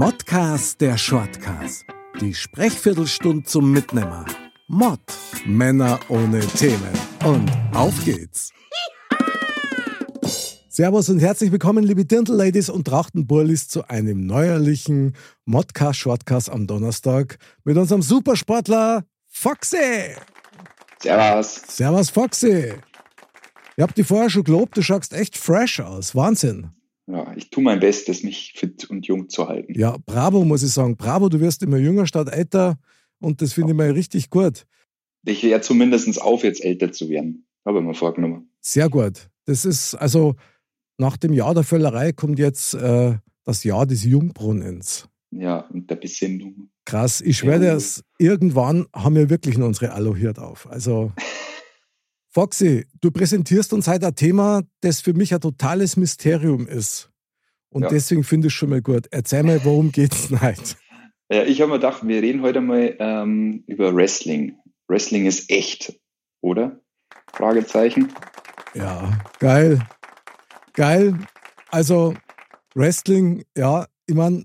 Modcast der Shortcast. Die Sprechviertelstunde zum Mitnehmer. Mod. Männer ohne Themen. Und auf geht's. Servus und herzlich willkommen, liebe Dirndl-Ladies und Trachtenburlis, zu einem neuerlichen Modcast-Shortcast am Donnerstag mit unserem Supersportler Foxy. Servus. Servus, Foxy. Ich hab dich vorher schon gelobt, du schaust echt fresh aus. Wahnsinn. Ja, ich tue mein Bestes, mich fit und jung zu halten. Ja, bravo, muss ich sagen. Bravo, du wirst immer jünger statt älter und das finde ich mal richtig gut. Ich höre zumindest auf, jetzt älter zu werden. Habe ich mir vorgenommen. Sehr gut. Das ist, also nach dem Jahr der Völlerei kommt jetzt äh, das Jahr des Jungbrunnens. Ja, und der Besinnung. Krass, ich schwöre dir, irgendwann haben wir wirklich noch unsere Aluhirt auf. Also, Foxy, du präsentierst uns heute ein Thema, das für mich ein totales Mysterium ist. Und ja. deswegen finde ich es schon mal gut. Erzähl mal, worum geht es denn heute? Ja, ich habe mir gedacht, wir reden heute mal ähm, über Wrestling. Wrestling ist echt, oder? Fragezeichen. Ja, geil. Geil. Also, Wrestling, ja, ich meine,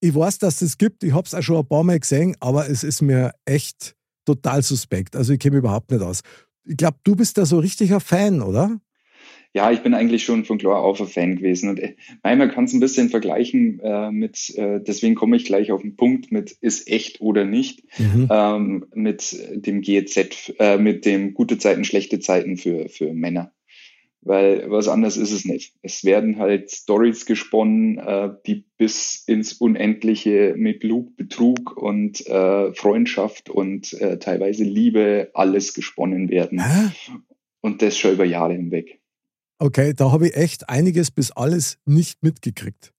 ich weiß, dass es das gibt. Ich habe es auch schon ein paar Mal gesehen, aber es ist mir echt total suspekt. Also, ich kenne mich überhaupt nicht aus. Ich glaube, du bist da so richtiger Fan, oder? Ja, ich bin eigentlich schon von klar auf ein Fan gewesen. Und äh, man kann es ein bisschen vergleichen äh, mit, äh, deswegen komme ich gleich auf den Punkt mit ist echt oder nicht, mhm. ähm, mit dem GEZ, äh, mit dem gute Zeiten, schlechte Zeiten für, für Männer. Weil was anderes ist es nicht. Es werden halt Stories gesponnen, äh, die bis ins Unendliche mit Lug, Betrug und äh, Freundschaft und äh, teilweise Liebe alles gesponnen werden. Hä? Und das schon über Jahre hinweg. Okay, da habe ich echt einiges bis alles nicht mitgekriegt.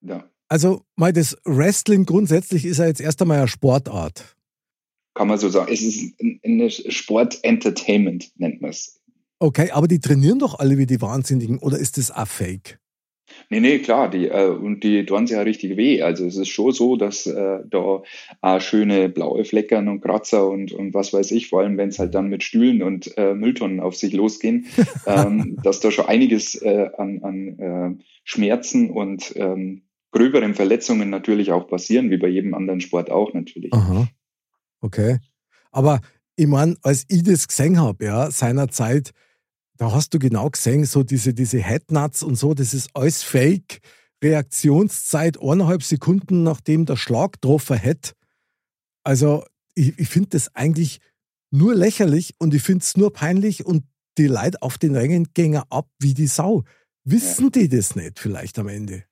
Ja. Also, mal das Wrestling grundsätzlich ist ja jetzt erst einmal eine Sportart. Kann man so sagen. Es ist ein Sport-Entertainment, nennt man es. Okay, aber die trainieren doch alle wie die Wahnsinnigen oder ist das auch fake? Nee, nee, klar, die, äh, und die tun sich ja richtig weh. Also es ist schon so, dass äh, da auch schöne blaue Fleckern und Kratzer und, und was weiß ich, vor allem wenn es halt dann mit Stühlen und äh, Mülltonnen auf sich losgehen, ähm, dass da schon einiges äh, an, an äh, Schmerzen und ähm, gröberen Verletzungen natürlich auch passieren, wie bei jedem anderen Sport auch natürlich. Aha. Okay. Aber ich meine, als ich das gesehen habe, ja, seinerzeit, da hast du genau gesehen, so diese, diese Headnuts und so, das ist alles Fake. Reaktionszeit eineinhalb Sekunden, nachdem der Schlag getroffen hat. Also, ich, ich finde das eigentlich nur lächerlich und ich finde es nur peinlich und die Leute auf den Rängen gehen ab wie die Sau. Wissen ja. die das nicht vielleicht am Ende?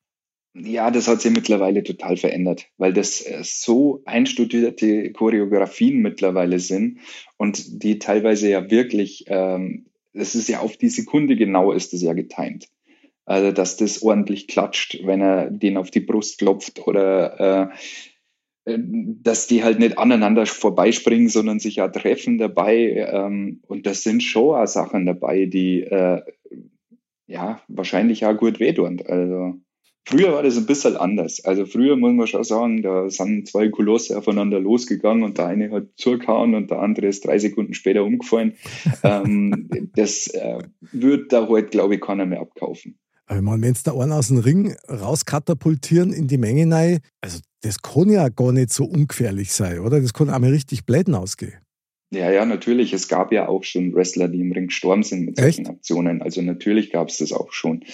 Ja, das hat sich mittlerweile total verändert, weil das äh, so einstudierte Choreografien mittlerweile sind und die teilweise ja wirklich ähm, das ist ja auf die Sekunde genau ist das ja getimt. Also, dass das ordentlich klatscht, wenn er den auf die Brust klopft oder äh, äh, dass die halt nicht aneinander vorbeispringen, sondern sich ja treffen dabei. Ähm, und das sind schon auch Sachen dabei, die äh, ja wahrscheinlich auch gut wehtun. Also Früher war das ein bisschen anders. Also früher muss man schon sagen, da sind zwei Kolosse aufeinander losgegangen und der eine hat zugehauen und der andere ist drei Sekunden später umgefallen. ähm, das äh, wird da heute, glaube ich, keiner mehr abkaufen. Aber wenn es da einen aus dem Ring rauskatapultieren in die Menge rein, also das kann ja gar nicht so ungefährlich sein, oder? Das kann einmal richtig bläden ausgehen. Ja, ja, natürlich. Es gab ja auch schon Wrestler, die im Ring gestorben sind mit solchen Echt? Aktionen. Also natürlich gab es das auch schon,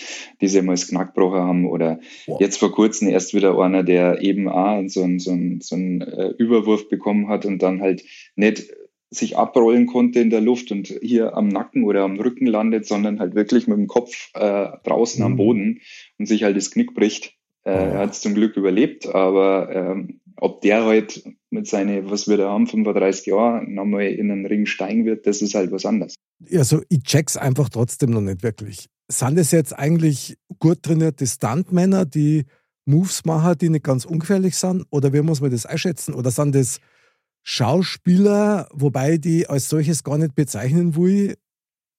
die sie mal das Knackbrocher haben. Oder wow. jetzt vor kurzem erst wieder einer, der eben auch so, einen so, einen, so einen äh, Überwurf bekommen hat und dann halt nicht sich abrollen konnte in der Luft und hier am Nacken oder am Rücken landet, sondern halt wirklich mit dem Kopf äh, draußen mhm. am Boden und sich halt das Knick bricht. Äh, Er hat es zum Glück überlebt, aber ähm, ob der halt mit seinen, was wir da haben, 35 Jahren nochmal in den Ring steigen wird, das ist halt was anderes. Also ich check's einfach trotzdem noch nicht wirklich. Sind es jetzt eigentlich gut trainierte Stuntmänner, die Moves machen, die nicht ganz ungefährlich sind? Oder wie muss man das einschätzen? Oder sind das Schauspieler, wobei die als solches gar nicht bezeichnen will?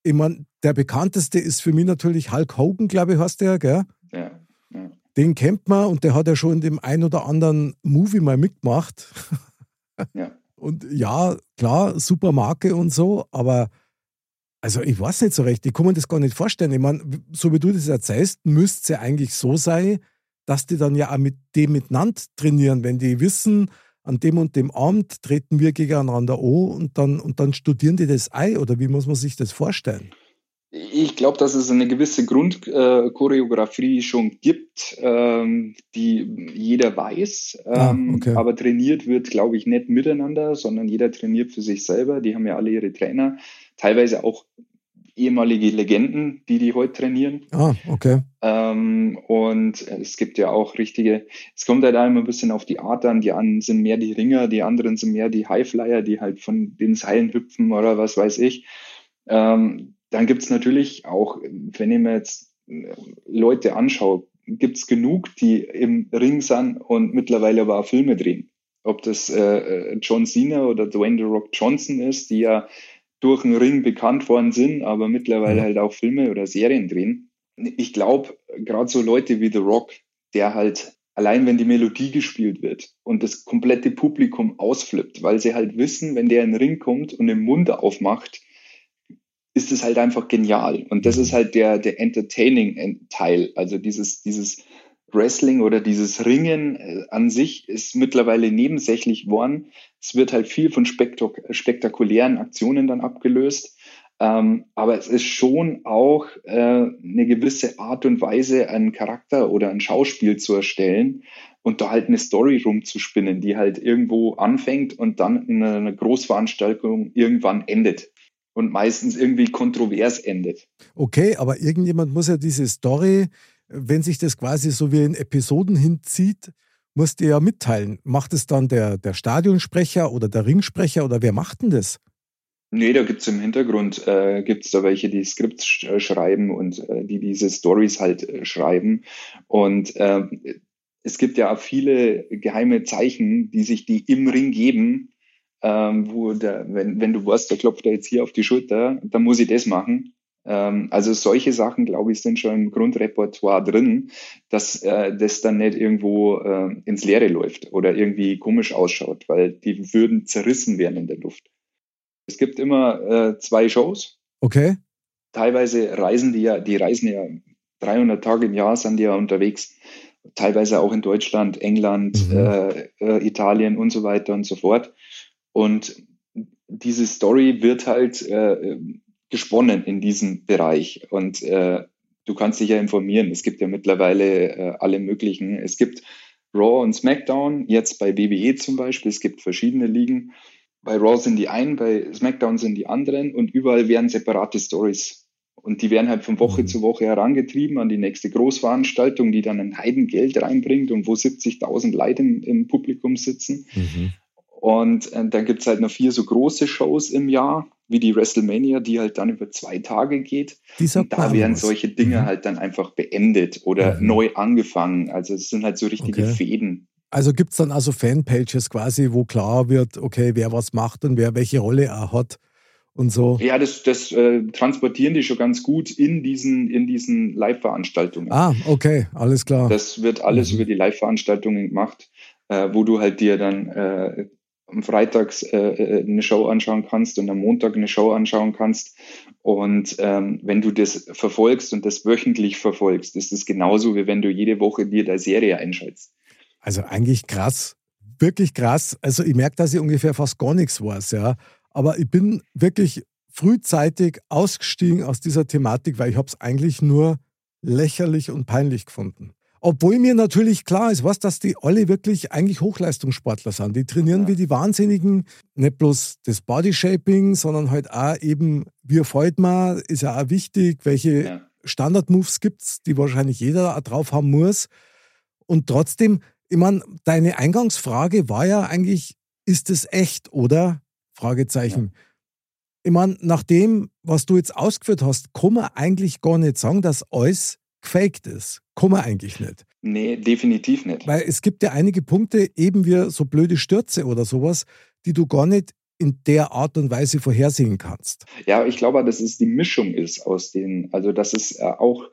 Ich meine, der bekannteste ist für mich natürlich Hulk Hogan, glaube ich, heißt der, gell? Ja, ja. Den kennt man und der hat ja schon in dem ein oder anderen Movie mal mitgemacht. Ja. Und ja, klar, super Marke und so, aber also ich weiß nicht so recht, ich kann mir das gar nicht vorstellen. Ich meine, so wie du das erzählst, müsste es ja eigentlich so sein, dass die dann ja auch mit dem miteinander trainieren, wenn die wissen, an dem und dem Abend treten wir gegeneinander an und dann, und dann studieren die das ein oder wie muss man sich das vorstellen? Ich glaube, dass es eine gewisse Grundchoreografie äh, schon gibt, ähm, die jeder weiß, ah, ähm, ah, okay. aber trainiert wird, glaube ich, nicht miteinander, sondern jeder trainiert für sich selber. Die haben ja alle ihre Trainer, teilweise auch ehemalige Legenden, die die heute trainieren. Ah, okay. Ähm, und es gibt ja auch richtige, es kommt halt immer ein bisschen auf die Art an. Die einen sind mehr die Ringer, die anderen sind mehr die Highflyer, die halt von den Seilen hüpfen oder was weiß ich. Ähm, dann gibt es natürlich auch, wenn ich mir jetzt äh, Leute anschaue, gibt es genug, die im Ring sind und mittlerweile aber auch Filme drehen. Ob das äh, äh, John Cena oder Dwayne The Rock Johnson ist, die ja durch den Ring bekannt worden sind, aber mittlerweile halt auch Filme oder Serien drehen. Ich glaube, gerade so Leute wie The Rock, der halt allein wenn die Melodie gespielt wird und das komplette Publikum ausflippt, weil sie halt wissen, wenn der in den Ring kommt und den Mund aufmacht, ist es halt einfach genial. Und das ist halt der, der Entertaining-Teil. Also dieses, dieses Wrestling oder dieses Ringen äh, an sich ist mittlerweile nebensächlich worden. Es wird halt viel von spektak spektakulären Aktionen dann abgelöst. Ähm, aber es ist schon auch äh, eine gewisse Art und Weise, einen Charakter oder ein Schauspiel zu erstellen und da halt eine Story rumzuspinnen, die halt irgendwo anfängt und dann in einer Großveranstaltung irgendwann endet und meistens irgendwie kontrovers endet. Okay, aber irgendjemand muss ja diese Story, wenn sich das quasi so wie in Episoden hinzieht, muss die ja mitteilen. Macht es dann der, der Stadionsprecher oder der Ringsprecher oder wer macht denn das? Nee, da gibt es im Hintergrund, äh, gibt es da welche, die Skripts sch äh, schreiben und äh, die diese Stories halt äh, schreiben. Und äh, es gibt ja auch viele geheime Zeichen, die sich die im Ring geben, ähm, wo der, wenn, wenn du weißt, der klopft da jetzt hier auf die Schulter, dann muss ich das machen. Ähm, also solche Sachen, glaube ich, sind schon im Grundrepertoire drin, dass äh, das dann nicht irgendwo äh, ins Leere läuft oder irgendwie komisch ausschaut, weil die würden zerrissen werden in der Luft. Es gibt immer äh, zwei Shows. Okay. Teilweise reisen die ja, die reisen ja 300 Tage im Jahr, sind die ja unterwegs teilweise auch in Deutschland, England, mhm. äh, äh, Italien und so weiter und so fort. Und diese Story wird halt äh, gesponnen in diesem Bereich. Und äh, du kannst dich ja informieren. Es gibt ja mittlerweile äh, alle möglichen. Es gibt Raw und SmackDown, jetzt bei WWE zum Beispiel. Es gibt verschiedene Ligen. Bei Raw sind die einen, bei SmackDown sind die anderen und überall werden separate Stories. Und die werden halt von Woche mhm. zu Woche herangetrieben an die nächste Großveranstaltung, die dann ein Heidengeld reinbringt und wo 70.000 Leute im, im Publikum sitzen. Mhm. Und äh, dann gibt es halt noch vier so große Shows im Jahr, wie die WrestleMania, die halt dann über zwei Tage geht. und da werden solche Dinge mhm. halt dann einfach beendet oder mhm. neu angefangen. Also es sind halt so richtige okay. Fäden. Also gibt es dann also Fanpages quasi, wo klar wird, okay, wer was macht und wer welche Rolle er hat und so. Ja, das, das äh, transportieren die schon ganz gut in diesen, in diesen Live-Veranstaltungen. Ah, okay, alles klar. Das wird alles mhm. über die Live-Veranstaltungen gemacht, äh, wo du halt dir dann äh, am Freitags äh, äh, eine Show anschauen kannst und am Montag eine Show anschauen kannst. Und ähm, wenn du das verfolgst und das wöchentlich verfolgst, ist es genauso, wie wenn du jede Woche dir der Serie einschaltest. Also eigentlich krass, wirklich krass. Also ich merke, dass ich ungefähr fast gar nichts weiß, ja. Aber ich bin wirklich frühzeitig ausgestiegen aus dieser Thematik, weil ich habe es eigentlich nur lächerlich und peinlich gefunden. Obwohl mir natürlich klar ist, was, dass die alle wirklich eigentlich Hochleistungssportler sind. Die trainieren ja. wie die Wahnsinnigen, nicht bloß das Bodyshaping, sondern halt auch eben, wie erfolgt man, ist ja auch wichtig, welche ja. Standardmoves gibt es, die wahrscheinlich jeder drauf haben muss. Und trotzdem, ich meine, deine Eingangsfrage war ja eigentlich, ist es echt, oder? Fragezeichen. Ja. Ich meine, nach dem, was du jetzt ausgeführt hast, kann man eigentlich gar nicht sagen, dass alles gefaked ist. Kann man eigentlich nicht. Nee, definitiv nicht. Weil es gibt ja einige Punkte, eben wie so blöde Stürze oder sowas, die du gar nicht in der Art und Weise vorhersehen kannst. Ja, ich glaube, dass es die Mischung ist aus den, also dass es äh, auch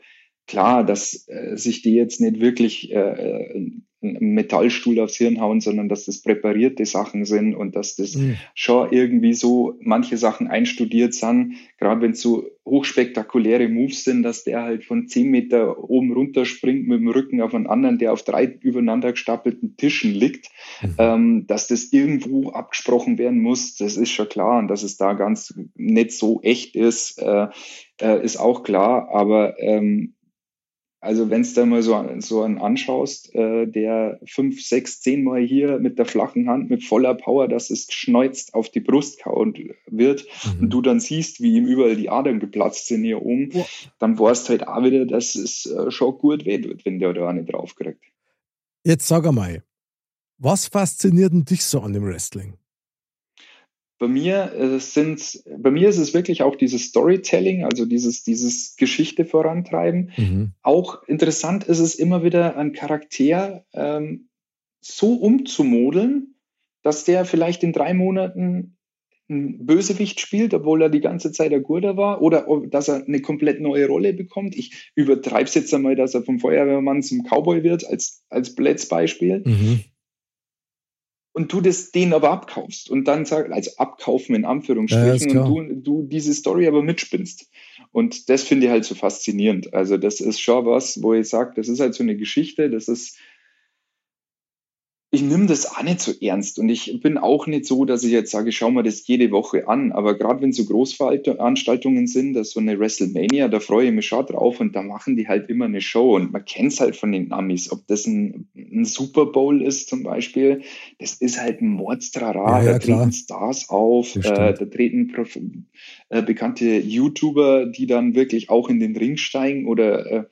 klar, dass äh, sich die jetzt nicht wirklich äh, einen Metallstuhl aufs Hirn hauen, sondern dass das präparierte Sachen sind und dass das mhm. schon irgendwie so manche Sachen einstudiert sind, gerade wenn es so hochspektakuläre Moves sind, dass der halt von zehn Meter oben runter springt mit dem Rücken auf einen anderen, der auf drei übereinander gestapelten Tischen liegt, mhm. ähm, dass das irgendwo abgesprochen werden muss, das ist schon klar und dass es da ganz nicht so echt ist, äh, äh, ist auch klar, aber ähm, also wenn es da mal so, so einen anschaust, äh, der fünf, sechs, zehn Mal hier mit der flachen Hand mit voller Power, dass es geschneuzt auf die Brust kaut wird mhm. und du dann siehst, wie ihm überall die Adern geplatzt sind hier oben, ja. dann weißt halt auch wieder, dass es äh, schon gut weh tut, wenn der da eine draufkriegt. Jetzt sag einmal, was fasziniert denn dich so an dem Wrestling? Bei mir äh, sind, bei mir ist es wirklich auch dieses Storytelling, also dieses, dieses Geschichte vorantreiben. Mhm. Auch interessant ist es immer wieder, einen Charakter ähm, so umzumodeln, dass der vielleicht in drei Monaten ein Bösewicht spielt, obwohl er die ganze Zeit ein Guter war, oder dass er eine komplett neue Rolle bekommt. Ich übertreibe es jetzt einmal, dass er vom Feuerwehrmann zum Cowboy wird, als, als Blitzbeispiel. Mhm und du das denen aber abkaufst und dann sag, also abkaufen in Anführungsstrichen ja, und du, du diese Story aber mitspinnst. Und das finde ich halt so faszinierend. Also das ist schon was, wo ich sage, das ist halt so eine Geschichte, das ist ich nehme das auch nicht so ernst und ich bin auch nicht so, dass ich jetzt sage, schau mal das jede Woche an. Aber gerade wenn so Großveranstaltungen sind, dass so eine WrestleMania, da freue ich mich schon drauf und da machen die halt immer eine Show und man kennt es halt von den Amis, ob das ein, ein, Super Bowl ist zum Beispiel, das ist halt ein Mordstrara, ja, ja, da klar. treten Stars auf, äh, da treten äh, bekannte YouTuber, die dann wirklich auch in den Ring steigen oder äh,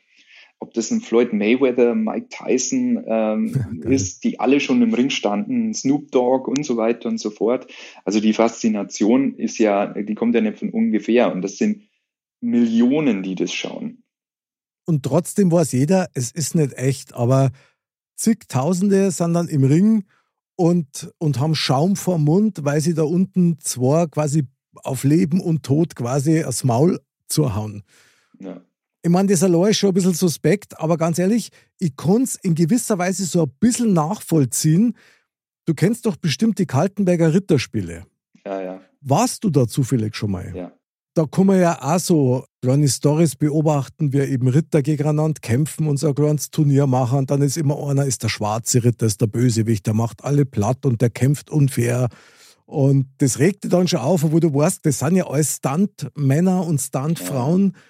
ob das ein Floyd Mayweather, Mike Tyson ähm, ja, ist, die alle schon im Ring standen, Snoop Dogg und so weiter und so fort. Also die Faszination ist ja, die kommt ja nicht von ungefähr und das sind Millionen, die das schauen. Und trotzdem weiß jeder, es ist nicht echt, aber zigtausende sind dann im Ring und, und haben Schaum vor Mund, weil sie da unten zwar quasi auf Leben und Tod quasi das Maul zuhauen. Ja. Ich meine, das allein ist schon ein bisschen suspekt, aber ganz ehrlich, ich kann es in gewisser Weise so ein bisschen nachvollziehen. Du kennst doch bestimmt die Kaltenberger Ritterspiele. Ja, ja. Warst du da zufällig schon mal? Ja. Da kann man ja auch so kleine Stories beobachten, wie eben Ritter gegeneinander kämpfen und so ein kleines Turnier machen. Und dann ist immer einer, ist der schwarze Ritter, ist der Bösewicht, der macht alle platt und der kämpft unfair. Und das regt dich dann schon auf, wo du weißt, das sind ja alles Stunt-Männer und Stunt-Frauen. Ja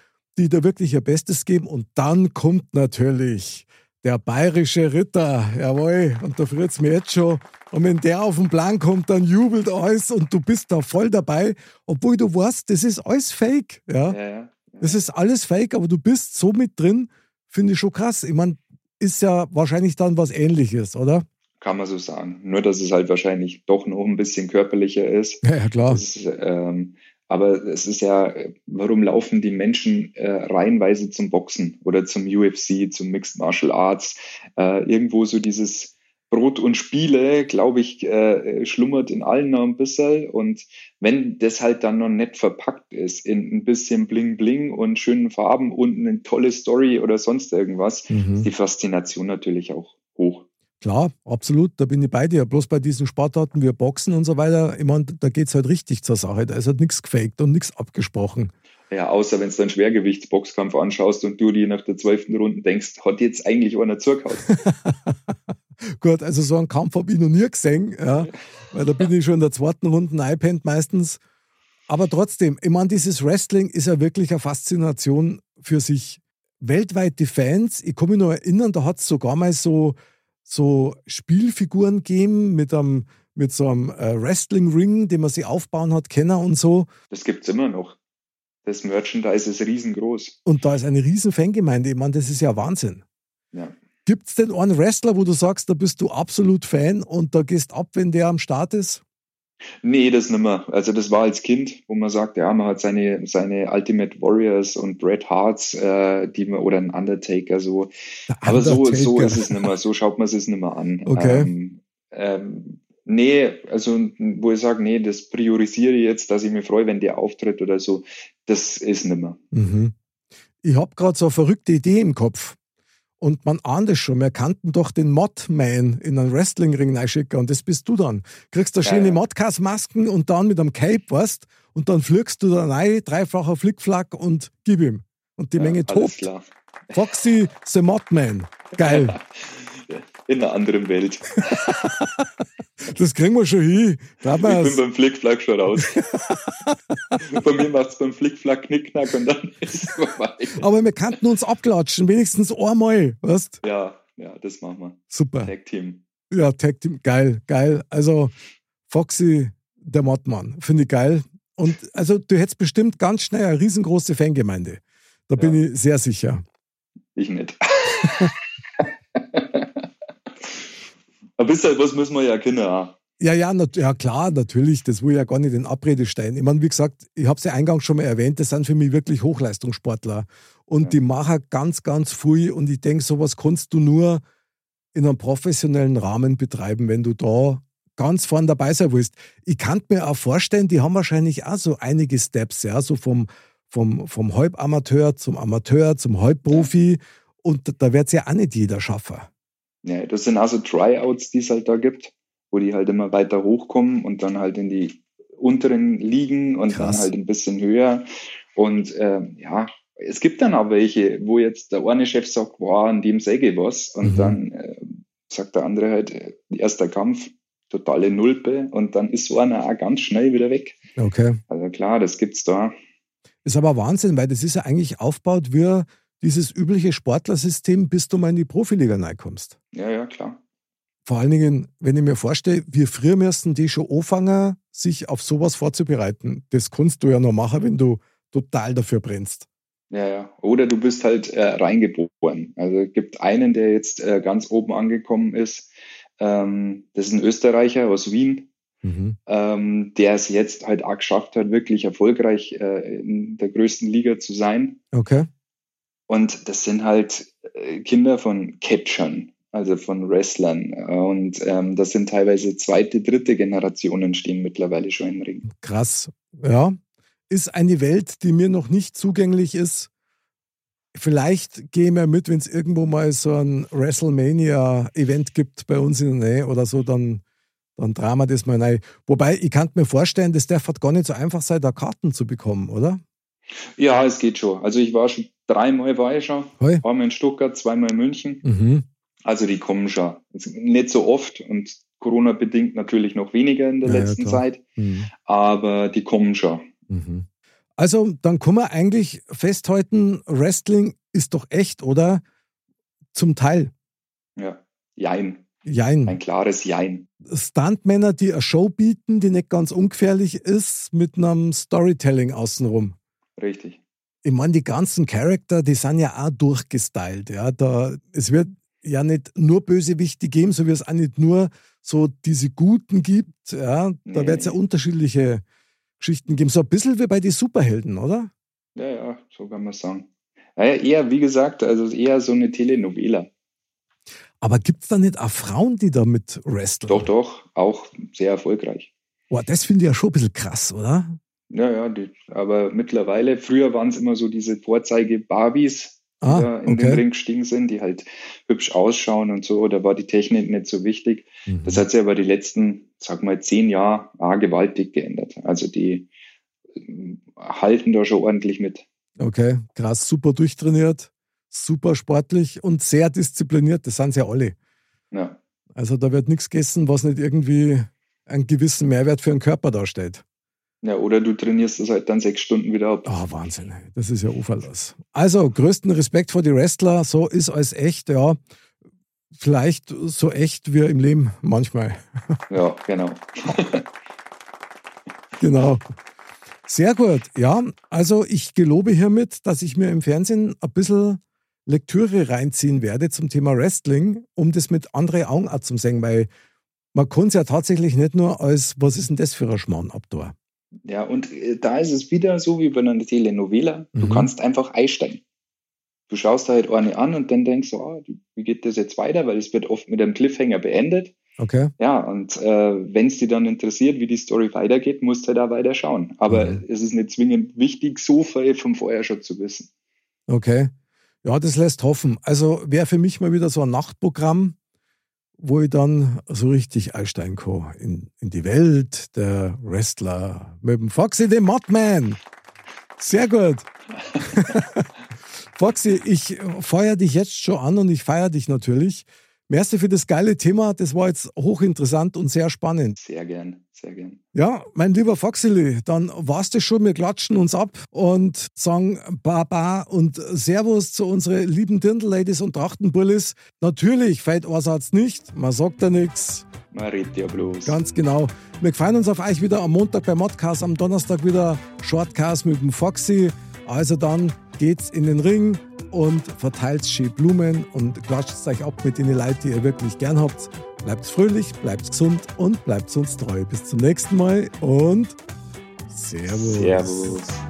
die da wirklich ihr Bestes geben. Und dann kommt natürlich der bayerische Ritter, jawohl, und da friert es mir jetzt schon. Und wenn der auf den Plan kommt, dann jubelt alles und du bist da voll dabei, obwohl du weißt, das ist alles Fake. Ja? ja, ja. Das ist alles Fake, aber du bist so mit drin, finde ich schon krass. Ich meine, ist ja wahrscheinlich dann was Ähnliches, oder? Kann man so sagen. Nur, dass es halt wahrscheinlich doch noch ein bisschen körperlicher ist. Ja, ja klar. Das, ähm, aber es ist ja, warum laufen die Menschen äh, reihenweise zum Boxen oder zum UFC, zum Mixed Martial Arts? Äh, irgendwo so dieses Brot und Spiele, glaube ich, äh, schlummert in allen noch ein bisschen. Und wenn das halt dann noch nett verpackt ist in ein bisschen Bling Bling und schönen Farben und eine tolle Story oder sonst irgendwas, mhm. ist die Faszination natürlich auch hoch. Klar, absolut, da bin ich bei dir. Bloß bei diesen Sportarten wie Boxen und so weiter, ich meine, da geht es halt richtig zur Sache. Da ist halt nichts gefaked und nichts abgesprochen. Ja, außer wenn du dann Schwergewichtsboxkampf anschaust und du dir nach der zwölften Runde denkst, hat jetzt eigentlich einer zugehauen. Gut, also so einen Kampf habe ich noch nie gesehen, ja, weil da bin ich schon in der zweiten Runde iPad meistens. Aber trotzdem, ich meine, dieses Wrestling ist ja wirklich eine Faszination für sich. Weltweit die Fans, ich kann mich noch erinnern, da hat es sogar mal so so Spielfiguren geben mit einem mit so einem äh, Wrestling-Ring, den man sich aufbauen hat, Kenner und so. Das gibt es immer noch. Das Merchandise ist riesengroß. Und da ist eine riesen Fangemeinde. Ich meine, das ist ja Wahnsinn. Ja. Gibt es denn einen Wrestler, wo du sagst, da bist du absolut Fan und da gehst ab, wenn der am Start ist? Nee, das nicht mehr. Also das war als Kind, wo man sagt, ja, man hat seine, seine Ultimate Warriors und Bret Hearts, äh, die man, oder ein Undertaker so. Aber so, so ist es nicht mehr. So schaut man es nicht mehr an. Okay. Ähm, ähm, nee, also wo ich sage, nee, das priorisiere ich jetzt, dass ich mich freue, wenn der auftritt oder so, das ist nicht mehr. Mhm. Ich habe gerade so eine verrückte Idee im Kopf. Und man ahnt es schon, wir kannten doch den Mod-Man in einen Wrestlingring reinschicken und das bist du dann. Kriegst da schöne ja. Modcast-Masken und dann mit einem Cape, weißt und dann flügst du da rein, dreifacher Flickflack und gib ihm. Und die ja, Menge tobt. Klar. Foxy the Modman. Geil. In einer anderen Welt. das kriegen wir schon hin. ich bin beim Flickflack schon raus. Bei mir macht es beim Flickflack Knickknack und dann ist es vorbei. Aber wir könnten uns abklatschen, wenigstens einmal, weißt Ja, ja, das machen wir. Super. Tag Team. Ja, Tag Team, geil, geil. Also Foxy, der Modmann, finde ich geil. Und also du hättest bestimmt ganz schnell eine riesengroße Fangemeinde. Da bin ja. ich sehr sicher. Ich nicht. Aber bisschen was müssen wir ja kennen. Ja, ja, ja, klar, natürlich. Das will ich ja gar nicht in Abrede stellen. Ich meine, wie gesagt, ich habe es ja eingangs schon mal erwähnt, das sind für mich wirklich Hochleistungssportler. Und ja. die machen ganz, ganz viel. Und ich denke, sowas kannst du nur in einem professionellen Rahmen betreiben, wenn du da ganz vorne dabei sein willst. Ich kann mir auch vorstellen, die haben wahrscheinlich auch so einige Steps, ja, so vom, vom, vom Halbamateur zum Amateur zum Halbprofi. Und da wird es ja auch nicht jeder schaffen. Ja, das sind also Tryouts, die es halt da gibt wo die halt immer weiter hochkommen und dann halt in die unteren Ligen und Krass. dann halt ein bisschen höher. Und äh, ja, es gibt dann auch welche, wo jetzt der eine Chef sagt, wow, an dem säge was. Und mhm. dann äh, sagt der andere halt, äh, erster Kampf, totale Nulpe. Und dann ist so einer auch ganz schnell wieder weg. Okay. Also klar, das gibt's da. Ist aber Wahnsinn, weil das ist ja eigentlich aufgebaut wie dieses übliche Sportlersystem, bis du mal in die Profiliga reinkommst. Ja, ja, klar. Vor allen Dingen, wenn ich mir vorstelle, wie früher müssten die schon anfangen, sich auf sowas vorzubereiten. Das kannst du ja noch machen, wenn du total dafür brennst. Ja, ja. Oder du bist halt äh, reingeboren. Also es gibt einen, der jetzt äh, ganz oben angekommen ist. Ähm, das ist ein Österreicher aus Wien, mhm. ähm, der es jetzt halt auch geschafft hat, wirklich erfolgreich äh, in der größten Liga zu sein. Okay. Und das sind halt äh, Kinder von Catchern also von Wrestlern. Und ähm, das sind teilweise zweite, dritte Generationen stehen mittlerweile schon im Ring. Krass, ja. Ist eine Welt, die mir noch nicht zugänglich ist. Vielleicht gehen wir mit, wenn es irgendwo mal so ein WrestleMania-Event gibt bei uns in der Nähe oder so, dann, dann wir das mal rein. Wobei, ich kann mir vorstellen, das darf halt gar nicht so einfach sein, da Karten zu bekommen, oder? Ja, es geht schon. Also ich war schon dreimal war ich schon. Hoi. Einmal in Stuttgart, zweimal in München. Mhm. Also die kommen schon. Nicht so oft und Corona bedingt natürlich noch weniger in der ja, letzten ja, Zeit, mhm. aber die kommen schon. Mhm. Also dann kann man eigentlich festhalten, Wrestling ist doch echt, oder? Zum Teil. Ja, jein. Jein. Ein klares Jein. Stuntmänner, die eine Show bieten, die nicht ganz ungefährlich ist, mit einem Storytelling außenrum. Richtig. Ich meine, die ganzen Charakter, die sind ja auch durchgestylt. Ja. Da, es wird ja nicht nur Bösewichte geben, so wie es auch nicht nur so diese Guten gibt. Ja, da wird es ja unterschiedliche Geschichten geben. So ein bisschen wie bei den Superhelden, oder? Ja, ja, so kann man sagen. Naja, eher, wie gesagt, also eher so eine Telenovela. Aber gibt es da nicht auch Frauen, die da mit wresteln? Doch, doch, auch sehr erfolgreich. Boah, das finde ich ja schon ein bisschen krass, oder? Ja, ja, die, aber mittlerweile, früher waren es immer so diese Vorzeige-Barbies, ah, da in okay. den Ring gestiegen sind, die halt hübsch ausschauen und so. Da war die Technik nicht so wichtig. Mhm. Das hat sich aber die letzten, sag mal, zehn Jahre ah, gewaltig geändert. Also die äh, halten da schon ordentlich mit. Okay, krass, super durchtrainiert, super sportlich und sehr diszipliniert. Das sind sie ja alle. Ja. Also da wird nichts gegessen, was nicht irgendwie einen gewissen Mehrwert für den Körper darstellt. Ja, oder du trainierst es halt dann sechs Stunden wieder ab. Oh, Wahnsinn. Das ist ja uferlos. Also, größten Respekt vor die Wrestler. So ist alles echt, ja. Vielleicht so echt wie im Leben manchmal. Ja, genau. genau. Sehr gut. Ja, also ich gelobe hiermit, dass ich mir im Fernsehen ein bisschen Lektüre reinziehen werde zum Thema Wrestling, um das mit anderen Augen zu sehen, weil man kann es ja tatsächlich nicht nur als, was ist denn das für ein Schmarrn ab da? Ja, und äh, da ist es wieder so wie bei einer Telenovela. Du mhm. kannst einfach einsteigen. Du schaust da halt eine an und dann denkst du, oh, wie geht das jetzt weiter? Weil es wird oft mit einem Cliffhanger beendet. Okay. Ja, und äh, wenn es dich dann interessiert, wie die Story weitergeht, musst du da weiter schauen. Aber mhm. es ist nicht zwingend wichtig, so viel vom vorher schon zu wissen. Okay. Ja, das lässt hoffen. Also wäre für mich mal wieder so ein Nachtprogramm, wo ich dann so richtig einsteigen kann in, in die Welt der Wrestler mit dem Foxy, dem Modman. Sehr gut. Foxy, ich feuer dich jetzt schon an und ich feiere dich natürlich. Merci für das geile Thema. Das war jetzt hochinteressant und sehr spannend. Sehr gern, sehr gern. Ja, mein lieber Foxily, dann war's das schon. Wir klatschen uns ab und sagen Baba und Servus zu unseren lieben Dirndl-Ladies und Trachtenbullis. Natürlich fällt Orsatz nicht. Man sagt da nichts. Man redet ja bloß. Ganz genau. Wir freuen uns auf euch wieder am Montag bei Modcast, am Donnerstag wieder Shortcast mit dem Foxy. Also dann geht's in den Ring und verteilt schön Blumen und quatscht euch ab mit den Leuten, die ihr wirklich gern habt. Bleibt fröhlich, bleibt gesund und bleibt uns treu. Bis zum nächsten Mal und Servus. Servus.